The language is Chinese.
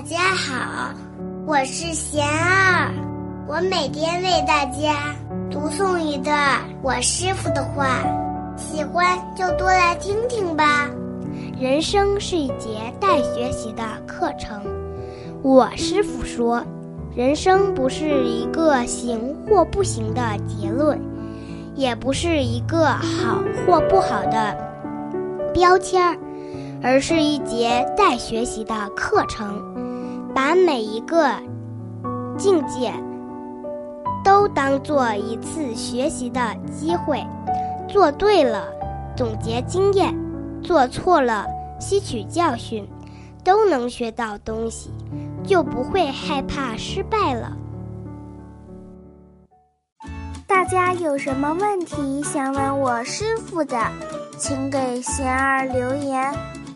大家好，我是贤儿，我每天为大家读诵一段我师傅的话，喜欢就多来听听吧。人生是一节待学习的课程，我师傅说，人生不是一个行或不行的结论，也不是一个好或不好的标签儿。而是一节待学习的课程，把每一个境界都当做一次学习的机会，做对了总结经验，做错了吸取教训，都能学到东西，就不会害怕失败了。大家有什么问题想问我师傅的，请给贤儿留言。